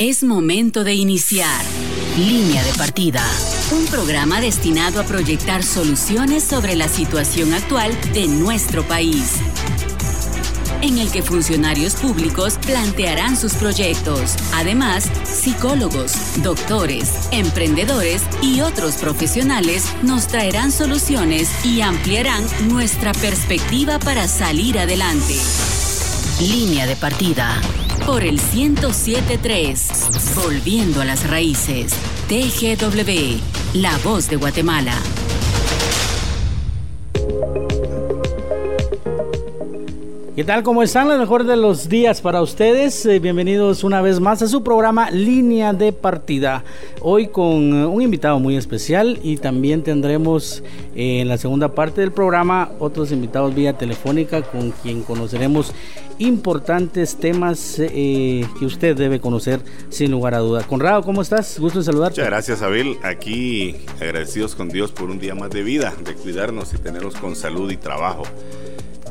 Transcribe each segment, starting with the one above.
Es momento de iniciar Línea de Partida, un programa destinado a proyectar soluciones sobre la situación actual de nuestro país en el que funcionarios públicos plantearán sus proyectos. Además, psicólogos, doctores, emprendedores y otros profesionales nos traerán soluciones y ampliarán nuestra perspectiva para salir adelante. Línea de partida por el 1073, volviendo a las raíces. TGW, la voz de Guatemala. ¿Qué tal? ¿Cómo están? Los mejores de los días para ustedes. Eh, bienvenidos una vez más a su programa Línea de Partida. Hoy con eh, un invitado muy especial y también tendremos eh, en la segunda parte del programa otros invitados vía telefónica con quien conoceremos importantes temas que usted debe conocer sin lugar a duda. Conrado, ¿cómo estás? Gusto en saludarte. Muchas gracias, Abel. Aquí agradecidos con Dios por un día más de vida, de cuidarnos y tenernos con salud y trabajo.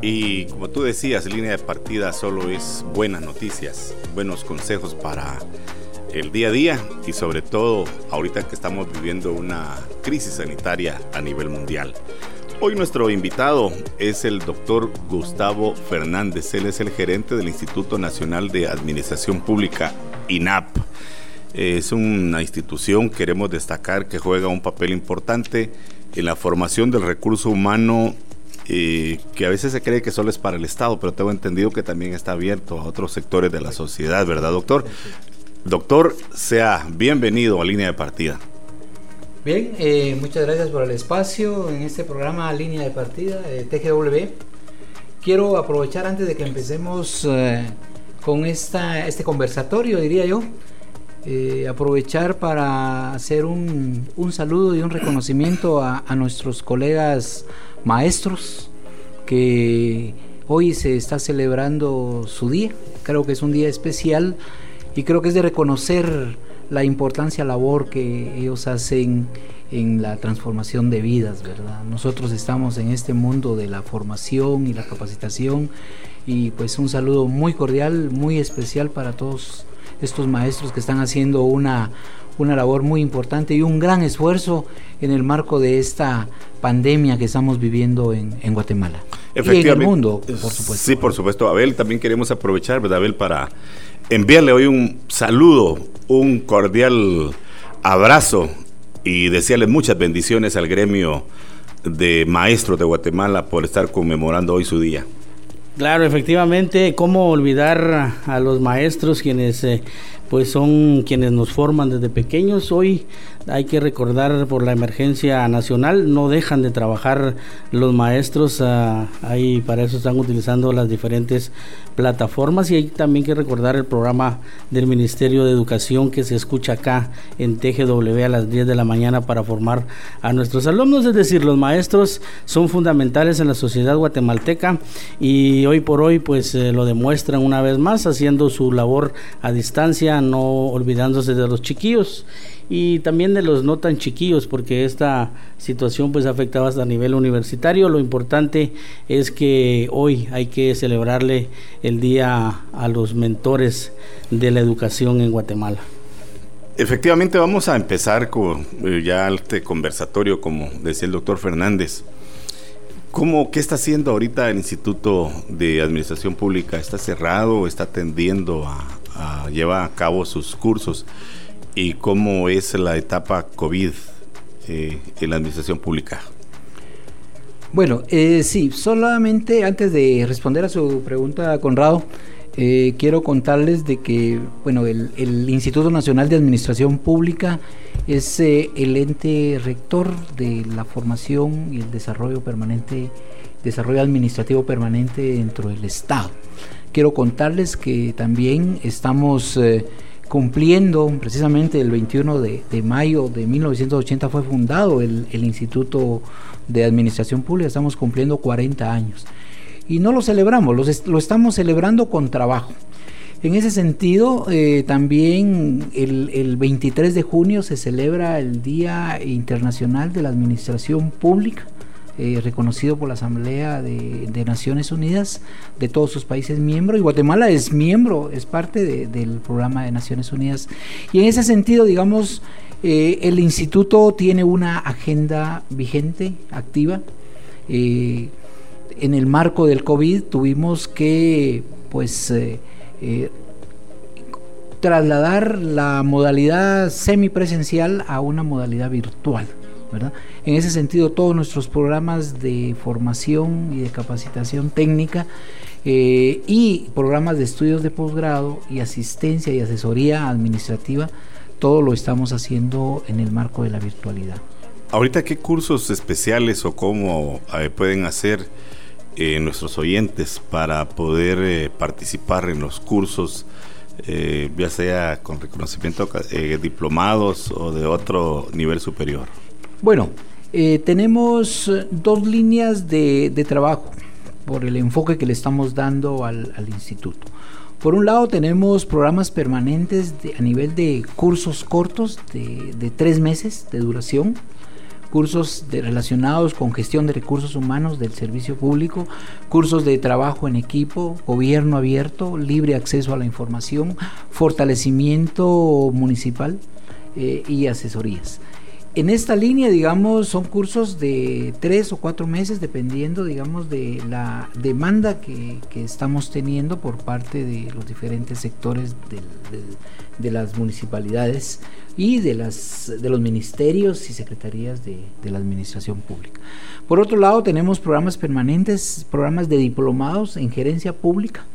Y como tú decías, línea de partida solo es buenas noticias, buenos consejos para el día a día y sobre todo ahorita que estamos viviendo una crisis sanitaria a nivel mundial. Hoy nuestro invitado es el doctor Gustavo Fernández. Él es el gerente del Instituto Nacional de Administración Pública, INAP. Es una institución, queremos destacar, que juega un papel importante en la formación del recurso humano que a veces se cree que solo es para el Estado, pero tengo entendido que también está abierto a otros sectores de la sociedad, ¿verdad, doctor? Doctor, sea bienvenido a Línea de Partida. Bien, eh, muchas gracias por el espacio en este programa Línea de Partida de TGW. Quiero aprovechar antes de que empecemos eh, con esta, este conversatorio, diría yo, eh, aprovechar para hacer un, un, saludo y un reconocimiento a nuestros colegas maestros que hoy se está celebrando su día. Creo que es un día especial y creo que es de reconocer la importancia labor que ellos hacen en la transformación de vidas, ¿verdad? Nosotros estamos en este mundo de la formación y la capacitación y pues un saludo muy cordial, muy especial para todos estos maestros que están haciendo una, una labor muy importante y un gran esfuerzo en el marco de esta pandemia que estamos viviendo en, Guatemala. Y en el mundo, por supuesto. Sí, por supuesto. Abel, también queremos aprovechar, ¿verdad, Abel, para enviarle hoy un saludo, un cordial abrazo y desearle muchas bendiciones al gremio de maestros de Guatemala por estar conmemorando hoy su día. Claro, efectivamente, cómo olvidar a los maestros quienes eh, pues son quienes nos forman desde pequeños. Hoy hay que recordar por la emergencia nacional, no dejan de trabajar los maestros, ah, ahí para eso están utilizando las diferentes plataformas y hay también que recordar el programa del Ministerio de Educación que se escucha acá en TGW a las 10 de la mañana para formar a nuestros alumnos, es decir, los maestros son fundamentales en la sociedad guatemalteca y hoy por hoy pues eh, lo demuestran una vez más haciendo su labor a distancia, no olvidándose de los chiquillos y también de los no tan chiquillos porque esta situación pues afectaba hasta a nivel universitario lo importante es que hoy hay que celebrarle el día a los mentores de la educación en Guatemala efectivamente vamos a empezar con eh, ya este conversatorio como decía el doctor Fernández ¿Cómo, ¿Qué está haciendo ahorita el Instituto de Administración Pública? ¿Está cerrado? ¿Está tendiendo a, a llevar a cabo sus cursos? Y cómo es la etapa COVID eh, en la administración pública. Bueno, eh, sí, solamente antes de responder a su pregunta, Conrado, eh, quiero contarles de que, bueno, el, Instituto Nacional de Administración Pública es el ente rector de la formación y el desarrollo permanente, desarrollo administrativo permanente dentro del Estado. Quiero contarles que también estamos cumpliendo precisamente el 21 de, mayo de 1980 fue fundado el, Instituto de Administración Pública, estamos cumpliendo 40 años. Y no lo celebramos, lo, estamos celebrando con trabajo. En ese sentido, eh, también el, el, 23 de junio se celebra el Día Internacional de la Administración Pública. Eh, reconocido por la Asamblea de, Naciones Unidas de todos sus países miembros y Guatemala es miembro, es parte del programa de Naciones Unidas. Y en ese sentido, digamos, eh, el instituto tiene una agenda vigente, activa. Eh, en el marco del COVID tuvimos que, pues, trasladar la modalidad semipresencial a una modalidad virtual. En ese sentido, todos nuestros programas de formación y de capacitación técnica eh, y programas de estudios de posgrado y asistencia y asesoría administrativa, todo lo estamos haciendo en el marco de la virtualidad. Ahorita, ¿qué cursos especiales o cómo eh, pueden hacer eh, nuestros oyentes para poder participar en los cursos, ya sea con reconocimiento diplomados o de otro nivel superior? Bueno, eh, tenemos eh, dos líneas de, trabajo por el enfoque que le estamos dando al, instituto. Por un lado tenemos programas permanentes a nivel de cursos cortos de, tres meses de duración, cursos relacionados con gestión de recursos humanos del servicio público, cursos de trabajo en equipo, gobierno abierto, libre acceso a la información, fortalecimiento municipal eh, y asesorías. En esta línea, digamos, son cursos de tres o cuatro meses, dependiendo, digamos, de la demanda que, estamos teniendo por parte de los diferentes sectores de, las municipalidades y de, los ministerios y secretarías de, la administración pública. Por otro lado, tenemos programas permanentes, programas de diplomados en gerencia pública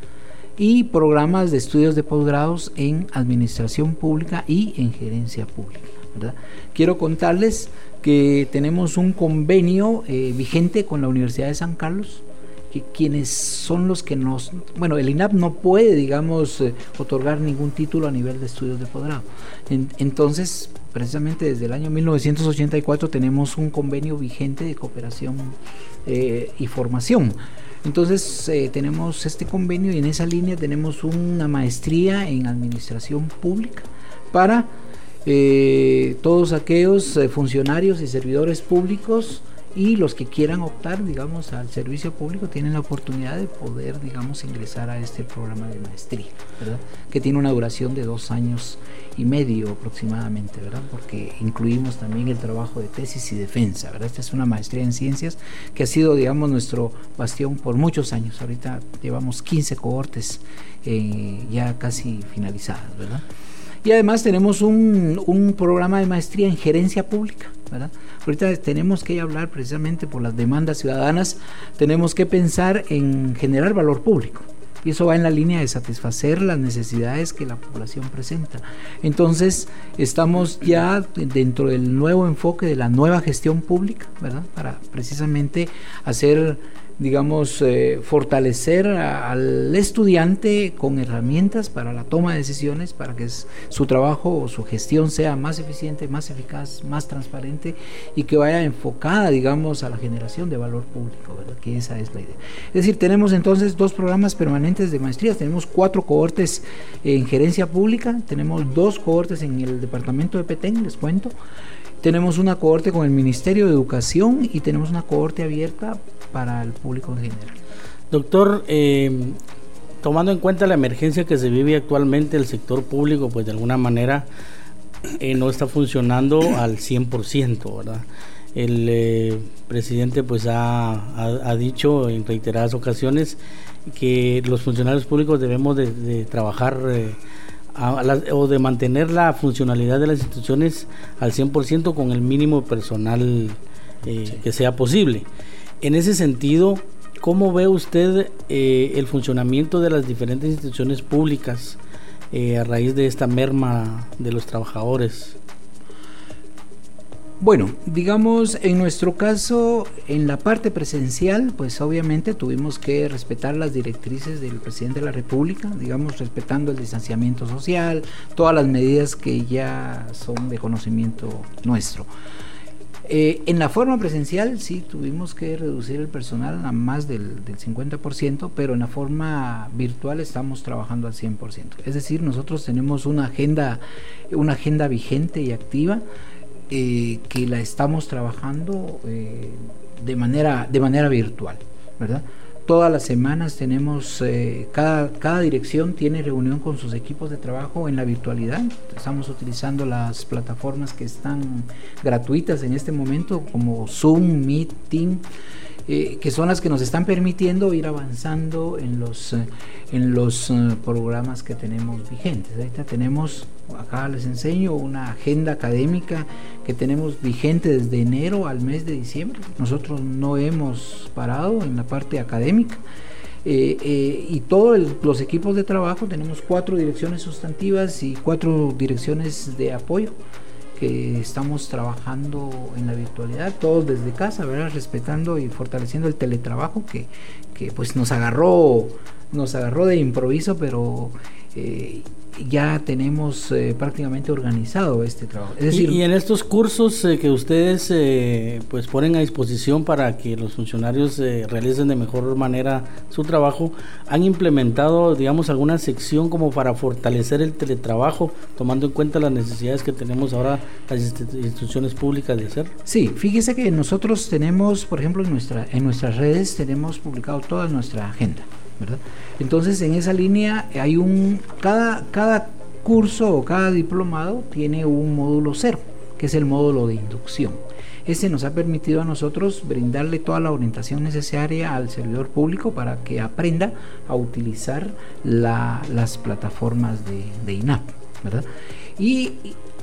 y programas de estudios de posgrados en administración pública y en gerencia pública. Quiero contarles que tenemos un convenio eh, vigente con la Universidad de San Carlos, que quienes son los que nos... Bueno, el INAP no puede, digamos, eh, otorgar ningún título a nivel de estudios de posgrado. entonces, precisamente desde el año 1984 tenemos un convenio vigente de cooperación eh, y formación. Entonces tenemos este convenio y en esa línea tenemos una maestría en administración pública para eh, todos aquellos eh, funcionarios y servidores públicos y los que quieran optar, digamos, al servicio público tienen la oportunidad de poder, digamos, ingresar a este programa de maestría, ¿verdad? Que tiene una duración de dos años y medio aproximadamente, ¿verdad? Porque incluimos también el trabajo de tesis y defensa, ¿verdad? Esta es una maestría en ciencias que ha sido, digamos, nuestro bastión por muchos años. Ahorita llevamos 15 cohortes eh, ya casi finalizadas, ¿verdad? Y además tenemos un, programa de maestría en gerencia pública. ¿verdad? Ahorita tenemos que hablar precisamente por las demandas ciudadanas, tenemos que pensar en generar valor público. Y eso va en la línea de satisfacer las necesidades que la población presenta. Entonces, estamos ya dentro del nuevo enfoque de la nueva gestión pública, ¿verdad? Para precisamente hacer digamos, eh, fortalecer al estudiante con herramientas para la toma de decisiones, para que su trabajo o su gestión sea más eficiente, más eficaz, más transparente y que vaya enfocada, digamos, a la generación de valor público, ¿verdad? Que esa es la idea. Es decir, tenemos entonces dos programas permanentes de maestrías, tenemos cuatro cohortes en gerencia pública, tenemos dos cohortes en el departamento de Petén, les cuento. Tenemos una cohorte con el Ministerio de Educación y tenemos una cohorte abierta para el público en general. Doctor, eh, tomando en cuenta la emergencia que se vive actualmente, el sector público, pues de alguna manera eh, no está funcionando al 100%, ¿verdad? El eh, presidente pues ha, dicho en reiteradas ocasiones que los funcionarios públicos debemos de, trabajar o de mantener la funcionalidad de las instituciones al 100% con el mínimo personal que sea posible. En ese sentido, ¿cómo ve usted eh, el funcionamiento de las diferentes instituciones públicas eh, a raíz de esta merma de los trabajadores? Bueno, digamos, en nuestro caso, en la parte presencial, pues obviamente tuvimos que respetar las directrices del presidente de la República, digamos, respetando el distanciamiento social, todas las medidas que ya son de conocimiento nuestro. Eh, en la forma presencial sí tuvimos que reducir el personal a más del, 50%, pero en la forma virtual estamos trabajando al 100%. Es decir, nosotros tenemos una agenda, una agenda vigente y activa eh, que la estamos trabajando eh, de manera, de manera virtual, ¿verdad? Todas las semanas tenemos, eh, cada, cada dirección tiene reunión con sus equipos de trabajo en la virtualidad. Estamos utilizando las plataformas que están gratuitas en este momento, como Zoom, Meeting, eh, que son las que nos están permitiendo ir avanzando en los, eh, en los programas que tenemos vigentes. Ahorita tenemos, acá les enseño, una agenda académica que tenemos vigente desde enero al mes de diciembre. Nosotros no hemos parado en la parte académica. Eh, eh, y todos los equipos de trabajo tenemos cuatro direcciones sustantivas y cuatro direcciones de apoyo estamos trabajando en la virtualidad, todos desde casa, ¿verdad? respetando y fortaleciendo el teletrabajo que, que pues nos agarró, nos agarró de improviso, pero eh, ya tenemos eh, prácticamente organizado este trabajo. Es decir, y, en estos cursos eh, que ustedes eh, pues ponen a disposición para que los funcionarios realicen de mejor manera su trabajo, han implementado, digamos, alguna sección como para fortalecer el teletrabajo, tomando en cuenta las necesidades que tenemos ahora las instituciones públicas de hacer. Sí, fíjese que nosotros tenemos, por ejemplo, en nuestra en nuestras redes tenemos publicado toda nuestra agenda. Entonces, en esa línea hay un, cada, cada curso o cada diplomado tiene un módulo cero, que es el módulo de inducción. Ese nos ha permitido a nosotros brindarle toda la orientación necesaria al servidor público para que aprenda a utilizar las plataformas de, de INAP, ¿verdad? Y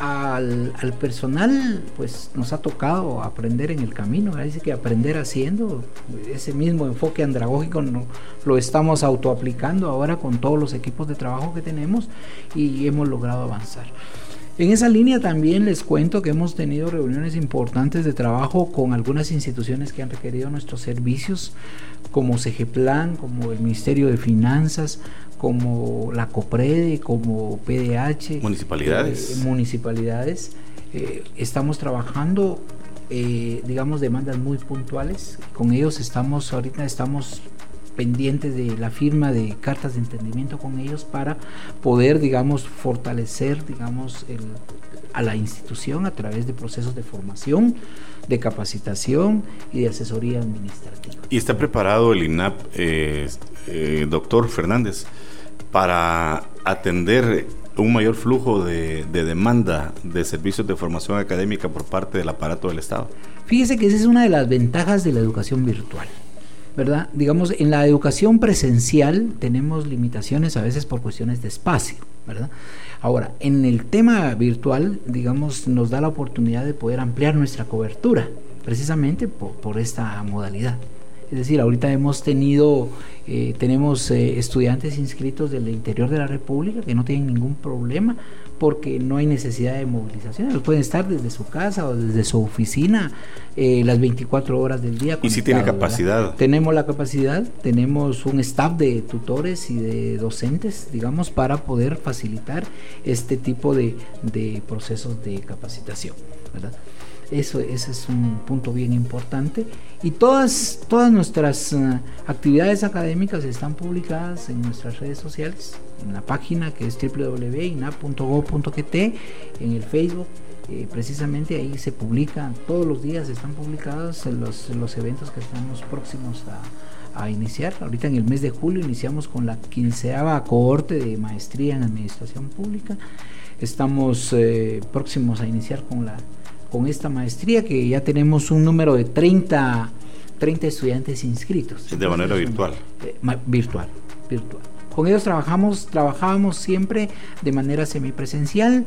al, personal, pues nos ha tocado aprender en el camino, dice que aprender haciendo, ese mismo enfoque andragógico no, lo estamos autoaplicando ahora con todos los equipos de trabajo que tenemos y hemos logrado avanzar. En esa línea también les cuento que hemos tenido reuniones importantes de trabajo con algunas instituciones que han requerido nuestros servicios, como CGPLAN, como el Ministerio de Finanzas, como la COPREDE, como PDH. Municipalidades. Eh, municipalidades. Eh, estamos trabajando, eh, digamos, demandas muy puntuales. Con ellos estamos, ahorita estamos pendientes de la firma de cartas de entendimiento con ellos para poder, digamos, fortalecer, digamos, a la institución a través de procesos de formación, de capacitación y de asesoría administrativa. ¿Y está preparado el INAP, doctor Fernández? para atender un mayor flujo de, demanda de servicios de formación académica por parte del aparato del Estado? Fíjese que esa es una de las ventajas de la educación virtual. ¿Verdad? Digamos, en la educación presencial tenemos limitaciones a veces por cuestiones de espacio, ¿verdad? Ahora, en el tema virtual, digamos, nos da la oportunidad de poder ampliar nuestra cobertura, precisamente por esta modalidad. Es decir, ahorita hemos tenido, eh, tenemos eh, estudiantes inscritos del interior de la República que no tienen ningún problema porque no hay necesidad de movilización. Ellos pueden estar desde su casa o desde su oficina eh, las 24 horas del día. Y si tiene capacidad. Tenemos la capacidad, tenemos un staff de tutores y de docentes, digamos, para poder facilitar este tipo de, de procesos de capacitación. ¿verdad? Eso, ese es un punto bien importante. Y todas, todas nuestras eh, actividades académicas están publicadas en nuestras redes sociales, en la página que es www.ina.go.gt, en el Facebook. Eh, precisamente ahí se publican, todos los días están publicados los, los eventos que estamos próximos a, a iniciar. Ahorita en el mes de julio iniciamos con la quinceava cohorte de maestría en administración pública. Estamos eh, próximos a iniciar con la con esta maestría que ya tenemos un número de 30, 30 estudiantes inscritos. De manera virtual. Eh, virtual, virtual. Con ellos trabajamos, trabajábamos siempre de manera semipresencial.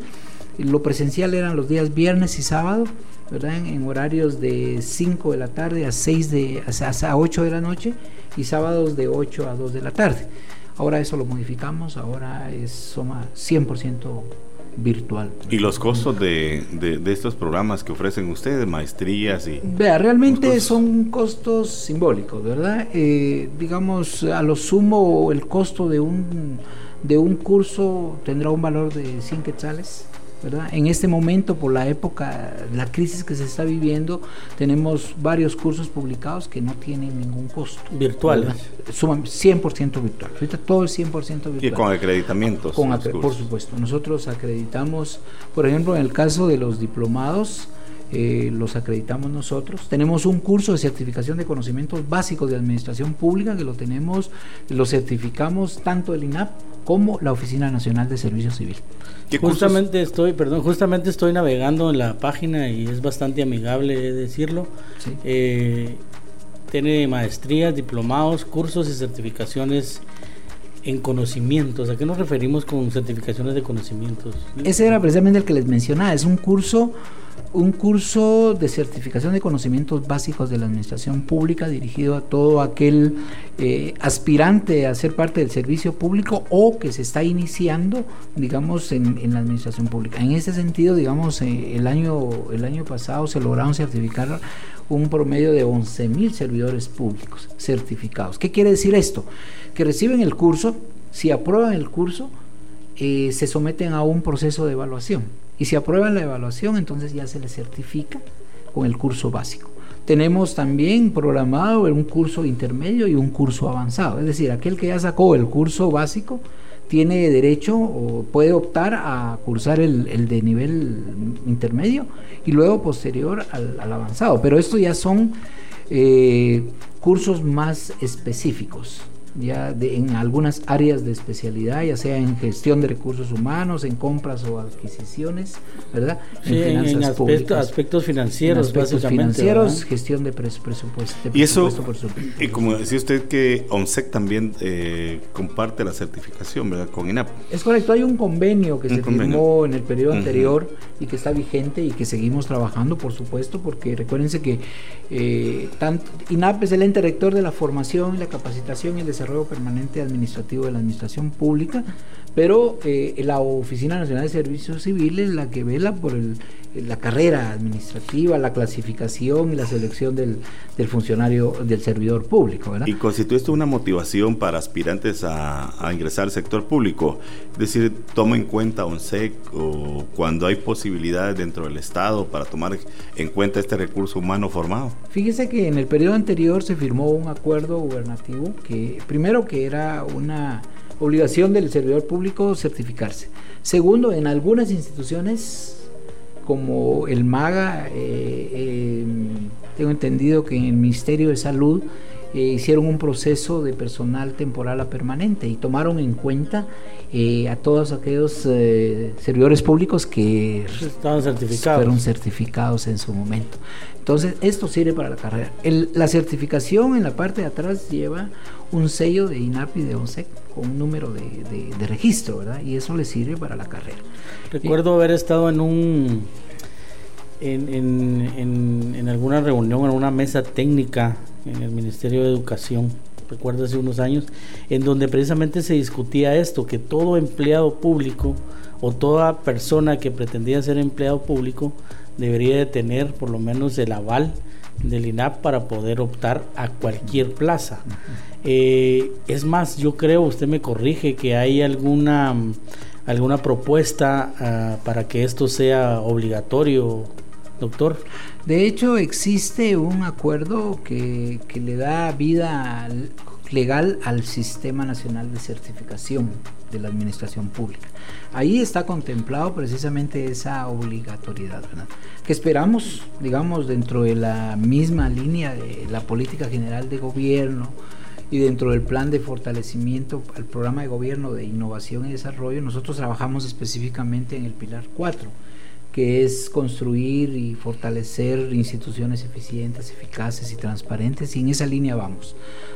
Lo presencial eran los días viernes y sábado, ¿verdad? En, horarios de 5 de la tarde a 6 de a 8 de la noche y sábados de 8 a 2 de la tarde. Ahora eso lo modificamos, ahora es soma 100% virtual. ¿Y los costos de, de, estos programas que ofrecen ustedes, maestrías y... Vea, realmente son costos simbólicos, ¿verdad? Eh, digamos, a lo sumo el costo de un, de un curso tendrá un valor de 100 quetzales en este momento, por la época, la crisis que se está viviendo, tenemos varios cursos publicados que no tienen ningún costo. Virtuales. Suman 100% virtual. Ahorita todo es 100% virtual. Y con acreditamientos. por supuesto. Nosotros acreditamos, por ejemplo, en el caso de los diplomados, eh, los acreditamos nosotros. Tenemos un curso de certificación de conocimientos básicos de administración pública que lo tenemos, lo certificamos tanto el INAP como la Oficina Nacional de Servicio Civil. Justamente estoy, perdón, justamente estoy navegando en la página y es bastante amigable decirlo. Eh, tiene maestrías, diplomados, cursos y certificaciones en conocimientos. ¿A qué nos referimos con certificaciones de conocimientos? Ese era precisamente el que les mencionaba. Es un curso un curso de certificación de conocimientos básicos de la administración pública dirigido a todo aquel eh, aspirante a ser parte del servicio público o que se está iniciando, digamos, en, la administración pública. En ese sentido, digamos, eh, el, año, el año pasado se lograron certificar un promedio de 11 mil servidores públicos certificados. ¿Qué quiere decir esto? Que reciben el curso, si aprueban el curso, eh, se someten a un proceso de evaluación y si aprueban la evaluación, entonces ya se les certifica con el curso básico. Tenemos también programado un curso intermedio y un curso avanzado. Es decir, aquel que ya sacó el curso básico tiene derecho o puede optar a cursar el, de nivel intermedio y luego posterior al, avanzado. Pero estos ya son eh, cursos más específicos ya en algunas áreas de especialidad, ya sea en gestión de recursos humanos, en compras o adquisiciones, ¿verdad? en, aspectos financieros, aspectos financieros, gestión de presupuesto. y eso, y como decía usted que OMSEC también eh, comparte la certificación, ¿verdad? Con INAP. Es correcto, hay un convenio que se firmó en el periodo anterior y que está vigente y que seguimos trabajando, por supuesto, porque recuérdense que eh, tanto, INAP es el ente rector de la formación, la capacitación y el desarrollo permanente administrativo de la administración pública, pero eh, la Oficina Nacional de Servicios Civiles es la que vela por la carrera administrativa, la clasificación y la selección del, funcionario, del servidor público. ¿verdad? Y constituye esto una motivación para aspirantes a, ingresar al sector público, es decir, toma en cuenta ONSEC o cuando hay posibilidades dentro del Estado para tomar en cuenta este recurso humano formado. Fíjese que en el periodo anterior se firmó un acuerdo gubernativo que primero que era una obligación del servidor público certificarse. Segundo, en algunas instituciones como el MAGA, eh, em, tengo entendido que en el Ministerio de Salud eh, hicieron un proceso de personal temporal a permanente y tomaron en cuenta eh, a todos aquellos servidores públicos que Estaban certificados. fueron certificados en su momento. Entonces, esto sirve para la carrera. la certificación en la parte de atrás lleva un sello de INAPI de ONSEC con un número de, registro, ¿verdad? Y eso le sirve para la carrera. Recuerdo haber estado en un en, en, alguna reunión, en una mesa técnica en el Ministerio de Educación, recuerdo hace unos años, en donde precisamente se discutía esto, que todo empleado público o toda persona que pretendía ser empleado público debería de tener por lo menos el aval del INAP para poder optar a cualquier plaza. Eh, es más, yo creo, usted me corrige, que hay alguna, alguna propuesta ah, para que esto sea obligatorio, doctor. De hecho, existe un acuerdo que, que le da vida legal al Sistema Nacional de Certificación de la Administración Pública. Ahí está contemplado precisamente esa obligatoriedad, que esperamos, digamos, dentro de la misma línea de la política general de gobierno y dentro del plan de fortalecimiento al programa de gobierno de innovación y desarrollo, nosotros trabajamos específicamente en el pilar 4 que es construir y fortalecer instituciones eficientes, eficaces y transparentes, y en esa línea vamos,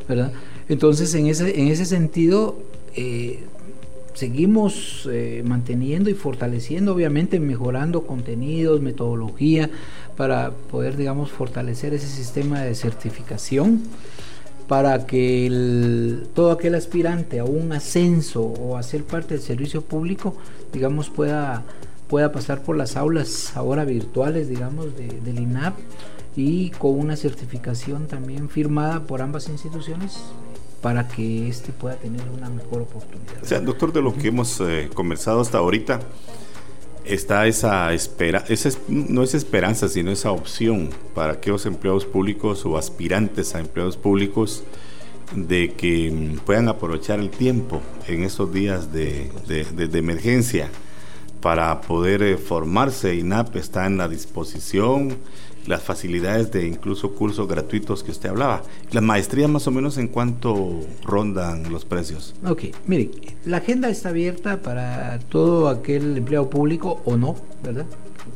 ¿verdad? Entonces, en ese, en ese sentido, eh, seguimos eh, manteniendo y fortaleciendo, obviamente mejorando contenidos, metodología, para poder, digamos, fortalecer ese sistema de certificación para que todo aquel aspirante a un ascenso o a ser parte del servicio público, digamos, pueda, pueda pasar por las aulas ahora virtuales, digamos, del INAP y con una certificación también firmada por ambas instituciones para que éste pueda tener una mejor oportunidad. O sea, doctor, de lo que hemos eh, conversado hasta ahorita, está esa espera, esa no es esperanza, sino esa opción para aquellos empleados públicos o aspirantes a empleados públicos de que mm, puedan aprovechar el tiempo en estos días de, de, emergencia para poder eh, formarse. INAP está en la disposición, las facilidades de incluso cursos gratuitos que usted hablaba. Las maestrías más o menos en cuánto rondan los precios. Ok, mire, la agenda está abierta para todo aquel empleado público o no, ¿verdad?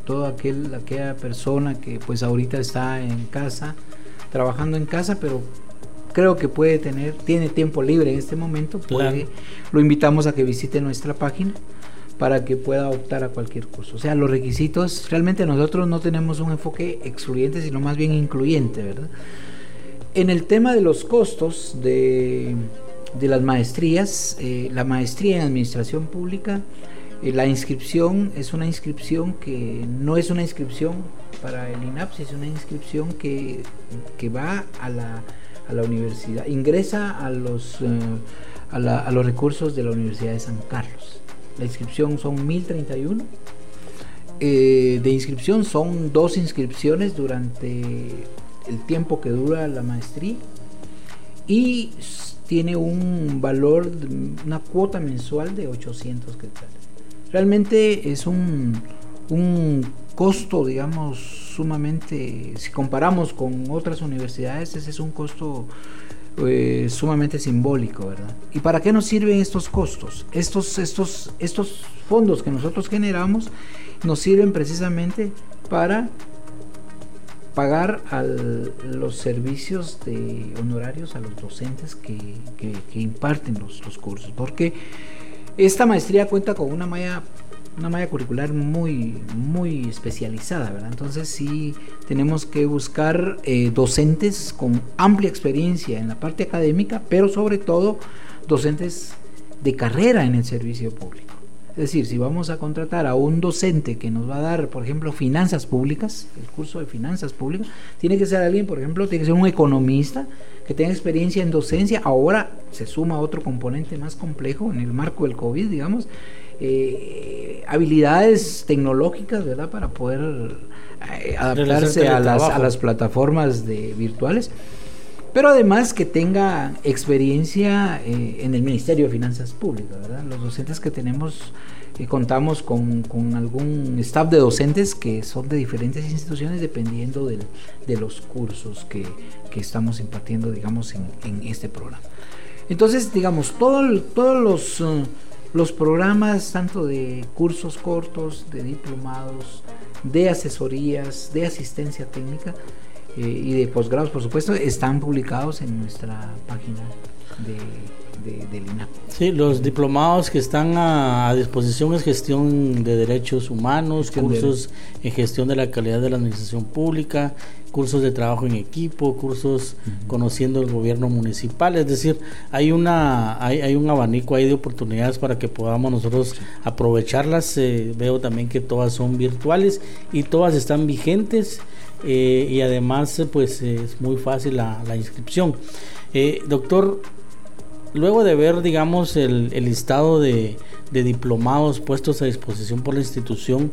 Todo aquel, aquella persona que pues ahorita está en casa, trabajando en casa, pero creo que puede tener, tiene tiempo libre en este momento, lo invitamos a que visite nuestra página para que pueda optar a cualquier curso. O sea, los requisitos, realmente nosotros no tenemos un enfoque excluyente, sino más bien incluyente, ¿verdad? En el tema de los costos de, las maestrías, eh, la maestría en administración pública, eh, la inscripción es una inscripción que no es una inscripción para el INAPS, es una inscripción que, va a la, a la, universidad, ingresa a los, eh, a los recursos de la Universidad de San Carlos. La inscripción son 1031. Eh, de inscripción son dos inscripciones durante el tiempo que dura la maestría y tiene un valor, una cuota mensual de 800 quetzales. Realmente es un, un costo, digamos, sumamente, si comparamos con otras universidades, ese es un costo eh, sumamente simbólico, ¿verdad? ¿Y para qué nos sirven estos costos? Estos, estos, estos fondos que nosotros generamos nos sirven precisamente para pagar los servicios de honorarios a los docentes que, imparten los, los, cursos, porque esta maestría cuenta con una malla una malla curricular muy, muy especializada, ¿verdad? Entonces sí tenemos que buscar eh, docentes con amplia experiencia en la parte académica, pero sobre todo docentes de carrera en el servicio público. Es decir, si vamos a contratar a un docente que nos va a dar, por ejemplo, finanzas públicas, el curso de finanzas públicas, tiene que ser alguien, por ejemplo, tiene que ser un economista que tenga experiencia en docencia. Ahora se suma otro componente más complejo en el marco del COVID, digamos, eh, habilidades tecnológicas, ¿verdad? Para poder eh, adaptarse a las, plataformas de, virtuales. Pero además que tenga experiencia eh, en el Ministerio de Finanzas Públicas, ¿verdad? Los docentes que tenemos, contamos con, algún staff de docentes que son de diferentes instituciones dependiendo de los cursos que, estamos impartiendo, digamos, en, este programa. Entonces, digamos, todo, todos los los programas tanto de cursos cortos, de diplomados, de asesorías, de asistencia técnica eh, y de posgrados, por supuesto, están publicados en nuestra página de de, del INAP. Sí, los diplomados que están a, disposición es gestión de derechos humanos, cursos en gestión de la calidad de la administración pública, cursos de trabajo en equipo, cursos conociendo el gobierno municipal, es decir, hay una hay, hay, un abanico ahí de oportunidades para que podamos nosotros aprovecharlas. Eh, veo también que todas son virtuales y todas están vigentes eh, y además pues es muy fácil la, inscripción. Eh, doctor, luego de ver, digamos, el, listado de, diplomados puestos a disposición por la institución,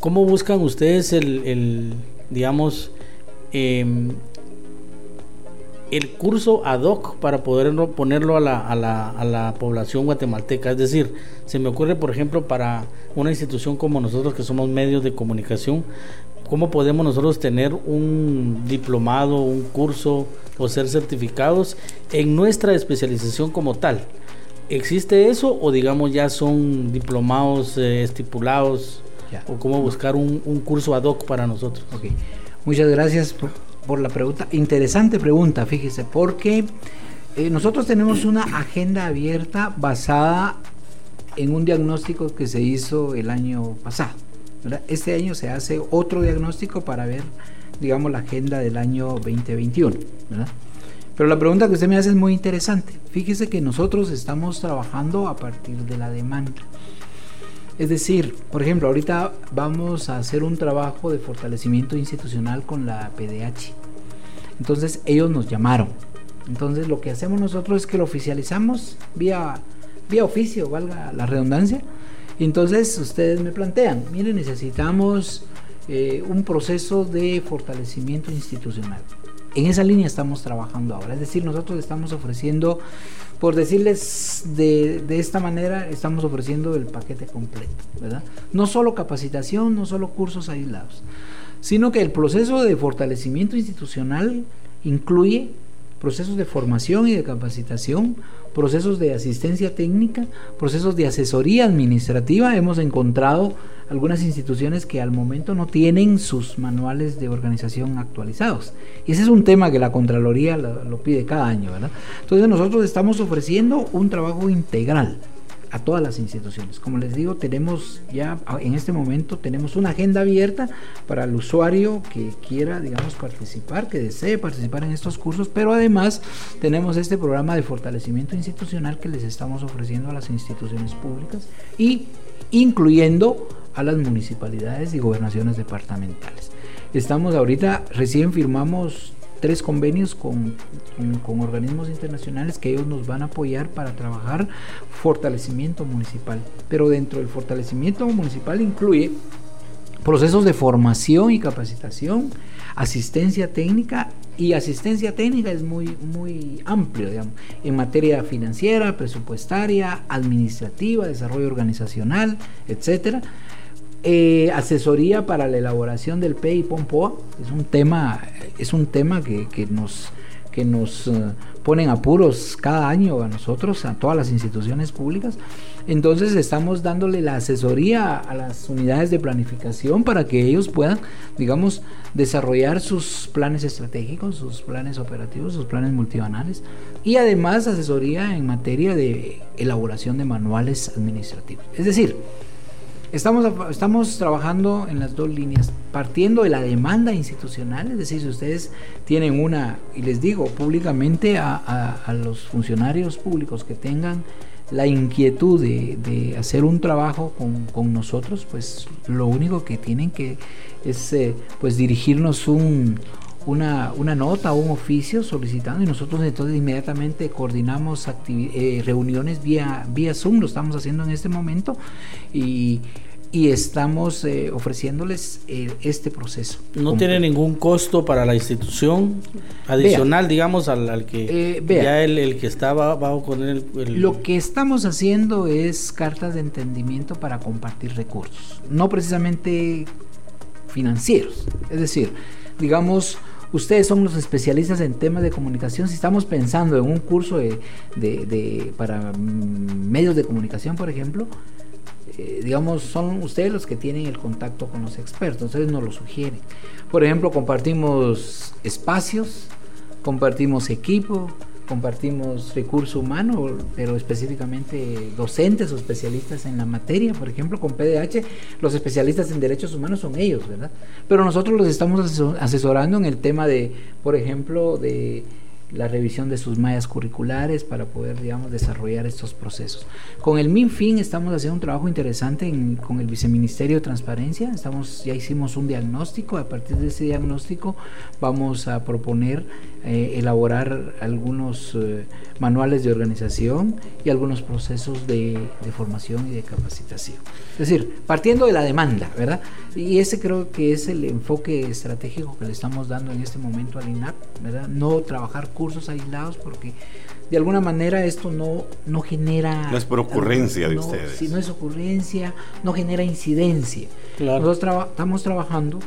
¿cómo buscan ustedes el, digamos, em, el curso ad hoc para poder ponerlo a la, a, la, a la, población guatemalteca. Es decir, se me ocurre, por ejemplo, para una institución como nosotros que somos medios de comunicación, ¿cómo podemos nosotros tener un diplomado, un curso o ser certificados en nuestra especialización como tal. ¿Existe eso o digamos ya son diplomados eh, estipulados o cómo buscar un, curso ad hoc para nosotros? Okay. Muchas gracias por, la pregunta. Interesante pregunta, fíjese, porque eh, nosotros tenemos una agenda abierta basada en un diagnóstico que se hizo el año pasado. Este año se hace otro diagnóstico para ver digamos, la agenda del año 2021. Pero la pregunta que usted me hace es muy interesante. Fíjese que nosotros estamos trabajando a partir de la demanda. Es decir, por ejemplo, ahorita vamos a hacer un trabajo de fortalecimiento institucional con la PDH. Entonces ellos nos llamaron. Entonces lo que hacemos nosotros es que lo oficializamos vía, vía oficio, valga la redundancia. Entonces ustedes me plantean, miren, necesitamos eh, un proceso de fortalecimiento institucional. en esa línea estamos trabajando ahora. Es decir, nosotros estamos ofreciendo, por decirles de, de, esta manera, estamos ofreciendo el paquete completo, ¿verdad? No solo capacitación, no solo cursos aislados, sino que el proceso de fortalecimiento institucional incluye procesos de formación y de capacitación, procesos de asistencia técnica, procesos de asesoría administrativa. Hemos encontrado algunas instituciones que al momento no tienen sus manuales de organización actualizados. Y ese es un tema que la Contraloría lo, pide cada año, ¿verdad? Entonces nosotros estamos ofreciendo un trabajo integral a todas las instituciones. Como les digo, tenemos ya en este momento tenemos una agenda abierta para el usuario que quiera, digamos, participar, que desee participar en estos cursos, pero además tenemos este programa de fortalecimiento institucional que les estamos ofreciendo a las instituciones públicas y incluyendo a las municipalidades y gobernaciones departamentales. Estamos ahorita, recién firmamos tres convenios con, con, organismos internacionales que ellos nos van a apoyar para trabajar fortalecimiento municipal. Pero dentro del fortalecimiento municipal incluye procesos de formación y capacitación, asistencia técnica y asistencia técnica es muy muy amplio, digamos, en materia financiera, presupuestaria, administrativa, desarrollo organizacional, etcétera eh, asesoría para la elaboración del PEI POMPOA, es un tema, es un tema que, nos, que nos uh, ponen apuros cada año a nosotros, a todas las instituciones públicas. Entonces estamos dándole la asesoría a las unidades de planificación para que ellos puedan, digamos, desarrollar sus planes estratégicos, sus planes operativos, sus planes multibanales y además asesoría en materia de elaboración de manuales administrativos. Es decir, Estamos, estamos trabajando en las dos líneas, partiendo de la demanda institucional, es decir, si ustedes tienen una, y les digo públicamente a, los funcionarios públicos que tengan la inquietud de, hacer un trabajo con, nosotros, pues lo único que tienen que es eh, pues dirigirnos un, una, una, nota o un oficio solicitando y nosotros entonces inmediatamente coordinamos eh, reuniones vía, vía Zoom, lo estamos haciendo en este momento y, y estamos eh, ofreciéndoles eh, este proceso. ¿No tiene ningún costo para la institución adicional, digamos, al, que ya el, que estaba bajo con el, Lo que estamos haciendo es cartas de entendimiento para compartir recursos, no precisamente financieros, es decir, digamos Ustedes son los especialistas en temas de comunicación. Si estamos pensando en un curso de, para mm, medios de comunicación, por ejemplo, eh, digamos, son ustedes los que tienen el contacto con los expertos, ustedes nos lo sugieren. Por ejemplo, compartimos espacios, compartimos equipo, compartimos recurso humano, pero específicamente docentes o especialistas en la materia, por ejemplo, con PDH, los especialistas en derechos humanos son ellos, ¿verdad? Pero nosotros los estamos asesorando en el tema de, por ejemplo, de la revisión de sus mallas curriculares para poder, digamos, desarrollar estos procesos. Con el MinFin estamos haciendo un trabajo interesante con el Viceministerio de Transparencia. Estamos, ya hicimos un diagnóstico. A partir de ese diagnóstico vamos a proponer eh, elaborar algunos eh, manuales de organización y algunos procesos de, de, formación y de capacitación. Es decir, partiendo de la demanda, ¿verdad? Y ese creo que es el enfoque estratégico que le estamos dando en este momento al INAP, ¿verdad? No trabajar cursos aislados porque de alguna manera esto no, no genera... No es por ocurrencia de ustedes. Si no es ocurrencia, no genera incidencia. Nosotros estamos trabajando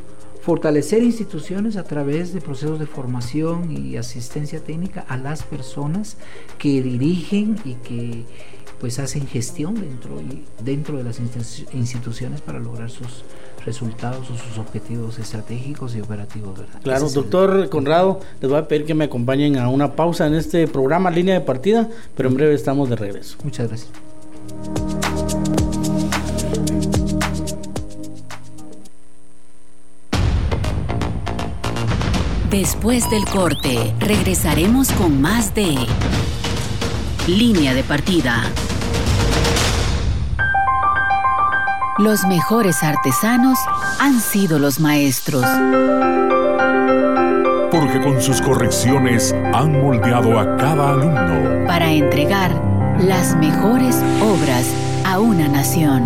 fortalecer instituciones a través de procesos de formación y asistencia técnica a las personas que dirigen y que pues hacen gestión dentro, dentro de las instituciones para lograr sus resultados o sus objetivos estratégicos y operativos. ¿verdad? Claro, doctor Conrado, les voy a pedir que me acompañen a una pausa en este programa Línea de Partida, pero en breve estamos de regreso. Muchas gracias. Después del corte, regresaremos con más de Línea de Partida. Los mejores artesanos han sido los maestros. Porque con sus correcciones han moldeado a cada alumno. Para entregar las mejores obras a una nación.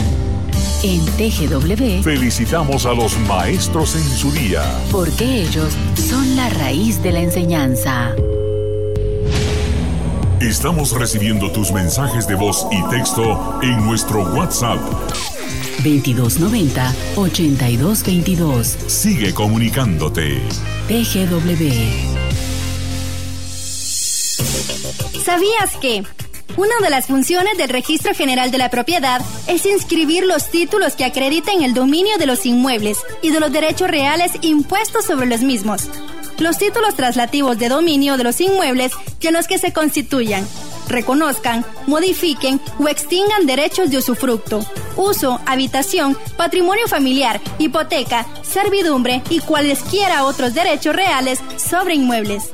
En TGW felicitamos a los maestros en su día. Porque ellos son la raíz de la enseñanza. Estamos recibiendo tus mensajes de voz y texto en nuestro WhatsApp 2290 8222. Sigue comunicándote. TGW. ¿Sabías que? Una de las funciones del Registro General de la Propiedad es inscribir los títulos que acrediten el dominio de los inmuebles y de los derechos reales impuestos sobre los mismos. Los títulos traslativos de dominio de los inmuebles que los que se constituyan, reconozcan, modifiquen o extingan derechos de usufructo, uso, habitación, patrimonio familiar, hipoteca, servidumbre y cualesquiera otros derechos reales sobre inmuebles.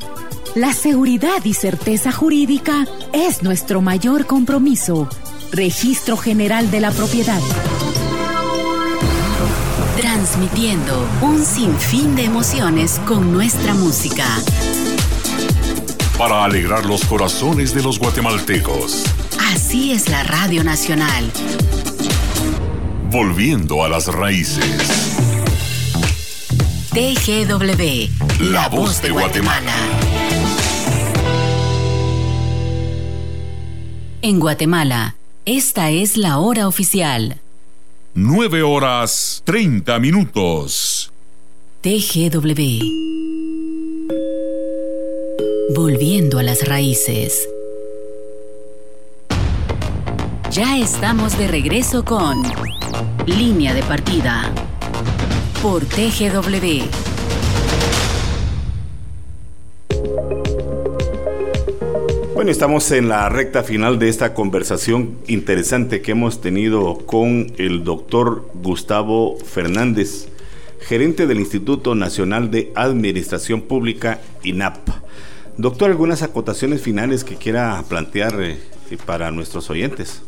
La seguridad y certeza jurídica es nuestro mayor compromiso. Registro General de la Propiedad. Transmitiendo un sinfín de emociones con nuestra música. Para alegrar los corazones de los guatemaltecos. Así es la Radio Nacional. Volviendo a las raíces. TGW. La voz de Guatemala. En Guatemala, esta es la hora oficial. 9 horas 30 minutos. TGW. Volviendo a las raíces. Ya estamos de regreso con Línea de Partida por TGW. Bueno, estamos en la recta final de esta conversación interesante que hemos tenido con el doctor Gustavo Fernández, gerente del Instituto Nacional de Administración Pública, INAP. Doctor, ¿algunas acotaciones finales que quiera plantear eh, para nuestros oyentes?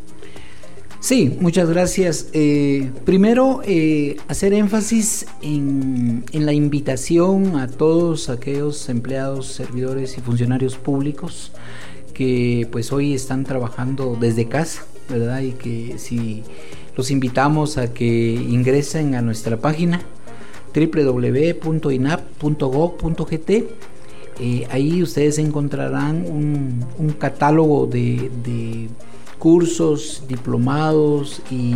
Sí, muchas gracias. Eh, primero, eh, hacer énfasis en, la invitación a todos aquellos empleados, servidores y funcionarios públicos que pues hoy están trabajando desde casa, ¿verdad? Y que si los invitamos a que ingresen a nuestra página www.inap.gov.gt eh, ahí ustedes encontrarán un, catálogo de, cursos, diplomados y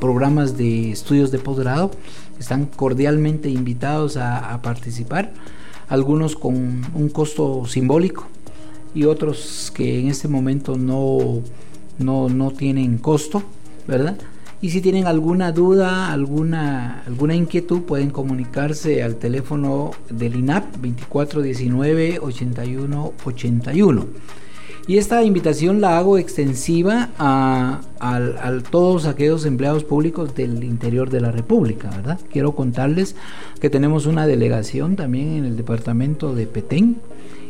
programas de estudios de posgrado. Están cordialmente invitados a participar, algunos con un costo simbólico, y otros que en este momento no, no, no tienen costo, ¿verdad? Y si tienen alguna duda, alguna, alguna inquietud, pueden comunicarse al teléfono del INAP 2419 8181. Y esta invitación la hago extensiva a, a, a, todos aquellos empleados públicos del interior de la República, ¿verdad? Quiero contarles que tenemos una delegación también en el departamento de Petén,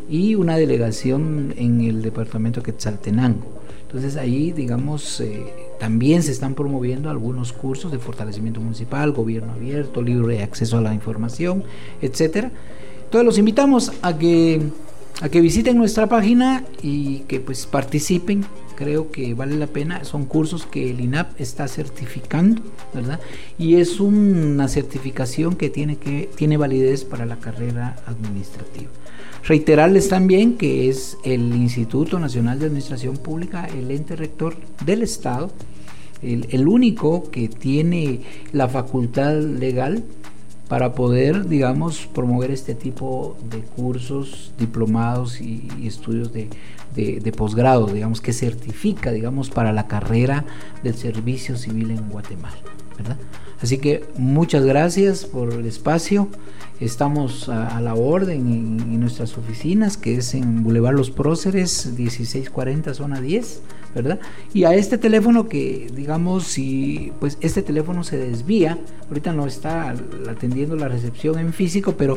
y una delegación en el departamento Quetzaltenango. Entonces ahí, digamos, eh, también se están promoviendo algunos cursos de fortalecimiento municipal, gobierno abierto, libre acceso a la información, etcétera. Entonces los invitamos a que a que visiten nuestra página y que pues participen. Creo que vale la pena. Son cursos que el INAP está certificando, ¿verdad? Y es una certificación que tiene que tiene validez para la carrera administrativa. Reiterarles también que es el Instituto Nacional de Administración Pública, el ente rector del Estado, el, el único que tiene la facultad legal para poder, digamos, promover este tipo de cursos, diplomados y, estudios de, de, posgrado, digamos, que certifica, digamos, para la carrera del servicio civil en Guatemala, ¿verdad? Así que muchas gracias por el espacio. Estamos a, la orden en, en, nuestras oficinas, que es en Boulevard Los Próceres, 1640, zona 10, ¿verdad? Y a este teléfono que, digamos, si pues este teléfono se desvía, ahorita no está atendiendo la recepción en físico, pero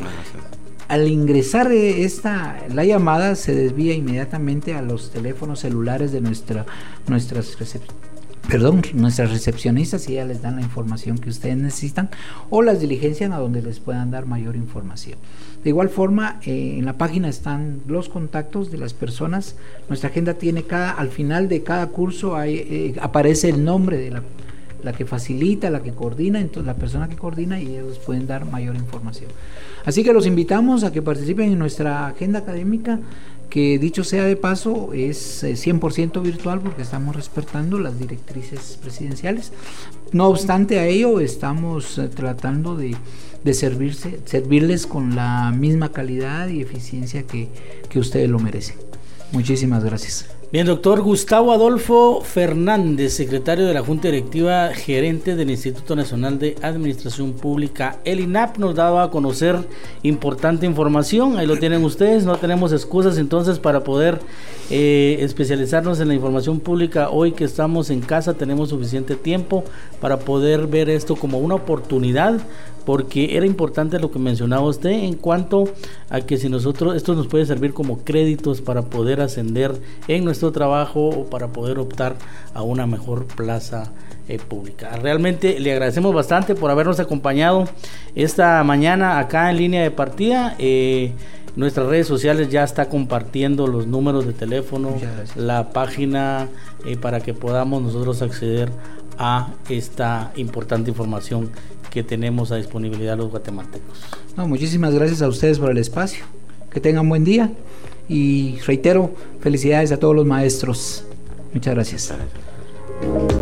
al ingresar esta la llamada se desvía inmediatamente a los teléfonos celulares de nuestra nuestras recepciones perdón, nuestras recepcionistas y ya les dan la información que ustedes necesitan o las diligencias a donde les puedan dar mayor información. De igual forma, eh, en la página están los contactos de las personas. Nuestra agenda tiene cada, al final de cada curso hay, eh, aparece el nombre de la, la que facilita, la que coordina, entonces la persona que coordina y ellos pueden dar mayor información. Así que los invitamos a que participen en nuestra agenda académica que dicho sea de paso es 100% eh, virtual porque estamos respetando las directrices presidenciales. No obstante a ello, estamos eh, tratando de, servirse, servirles con la misma calidad y eficiencia que, que ustedes lo merecen. Muchísimas gracias. Bien, doctor Gustavo Adolfo Fernández, secretario de la Junta Directiva, gerente del Instituto Nacional de Administración Pública, el INAP, nos daba a conocer importante información. Ahí lo tienen ustedes, no tenemos excusas entonces para poder eh, especializarnos en la información pública. Hoy que estamos en casa tenemos suficiente tiempo para poder ver esto como una oportunidad porque era importante lo que mencionaba usted en cuanto a que si nosotros, esto nos puede servir como créditos para poder ascender en nuestro trabajo o para poder optar a una mejor plaza eh, pública. Realmente le agradecemos bastante por habernos acompañado esta mañana acá en línea de partida. Eh, nuestras redes sociales ya está compartiendo los números de teléfono, la página eh, para que podamos nosotros acceder a esta importante información que tenemos a disponibilidad los guatemaltecos. No, muchísimas gracias a ustedes por el espacio. Que tengan buen día y reitero, felicidades a todos los maestros. Muchas gracias.